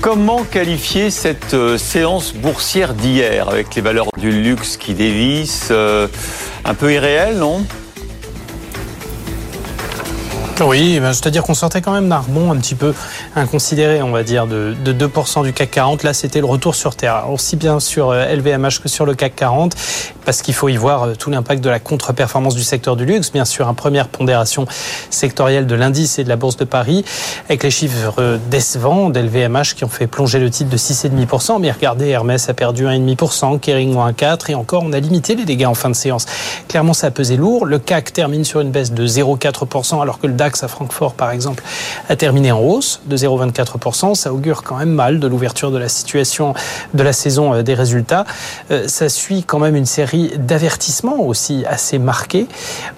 Comment qualifier cette euh, séance boursière d'hier avec les valeurs du luxe qui dévissent euh, Un peu irréel, non? Oui, ben, c'est-à-dire qu'on sortait quand même d'un rebond un petit peu inconsidéré, on va dire, de, 2% du CAC 40. Là, c'était le retour sur Terre, aussi bien sur LVMH euh, que sur le CAC 40, parce qu'il faut y voir euh, tout l'impact de la contre-performance du secteur du luxe. Bien sûr, une première pondération sectorielle de l'indice et de la Bourse de Paris, avec les chiffres décevants d'LVMH qui ont fait plonger le titre de 6,5%. Mais regardez, Hermès a perdu 1,5%, Kering moins 4%, et encore, on a limité les dégâts en fin de séance. Clairement, ça a pesé lourd. Le CAC termine sur une baisse de 0,4%, alors que le DAX à Francfort, par exemple, a terminé en hausse de 0,24%. Ça augure quand même mal de l'ouverture de la situation de la saison euh, des résultats. Euh, ça suit quand même une série d'avertissements aussi assez marqués.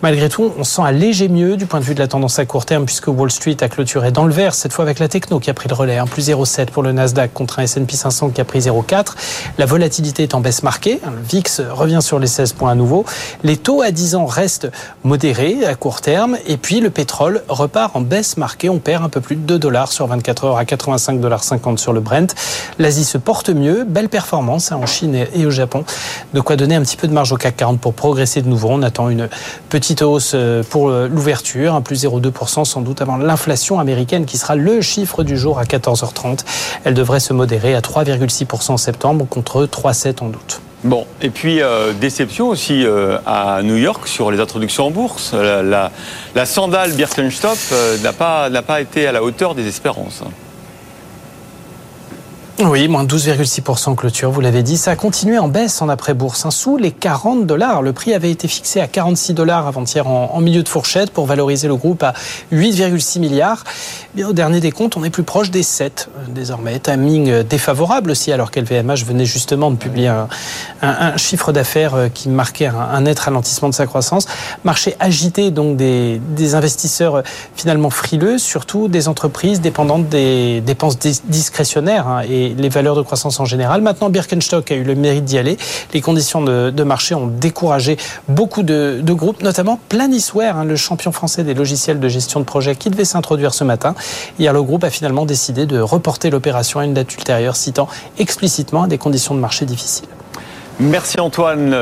Malgré tout, on sent un léger mieux du point de vue de la tendance à court terme puisque Wall Street a clôturé dans le vert, cette fois avec la techno qui a pris le relais, un plus 0,7 pour le Nasdaq contre un S&P 500 qui a pris 0,4. La volatilité est en baisse marquée. Le VIX revient sur les 16 points à nouveau. Les taux à 10 ans restent modérés à court terme. Et puis le pétrole repart en baisse marquée. On perd un peu plus de 2 dollars sur 24 heures à 85,50 dollars sur le Brent. L'Asie se porte mieux. Belle performance hein, en Chine et au Japon. De quoi donner un petit peu de marge au CAC 40 pour progresser de nouveau. On attend une petite hausse euh, pour euh, l'ouverture, un plus 0,2% sans doute avant l'inflation américaine qui sera le chiffre du jour à 14h30. Elle devrait se modérer à 3,6% en septembre contre 3,7 en août. Bon, et puis euh, déception aussi euh, à New York sur les introductions en bourse. La, la, sandale Birkenstock euh, n'a pas, pas été à la hauteur des espérances. Oui, moins 12,6% clôture, vous l'avez dit. Ça a continué en baisse en après-bourse, hein, sous les 40 dollars. Le prix avait été fixé à 46 dollars avant-hier en, milieu de fourchette pour valoriser le groupe à 8,6 milliards. Au dernier des comptes, on est plus proche des 7 euh, désormais. Timing euh, défavorable aussi, alors qu'LVMH venait justement de publier un, chiffre d'affaires euh, qui marquait un, net ralentissement de sa croissance. Marché agité, donc des, investisseurs finalement frileux, surtout des entreprises dépendantes des dépenses discrétionnaires. Hein, et les, valeurs de croissance en général. Maintenant, Birkenstock a eu le mérite d'y aller. Les conditions de, marché ont découragé beaucoup de, groupes, notamment Planisware, hein, le champion français des logiciels de gestion de projet qui devait s'introduire ce matin. Hier, le groupe a finalement décidé de reporter l'opération à une date ultérieure, citant explicitement des conditions de marché difficiles. Merci Antoine.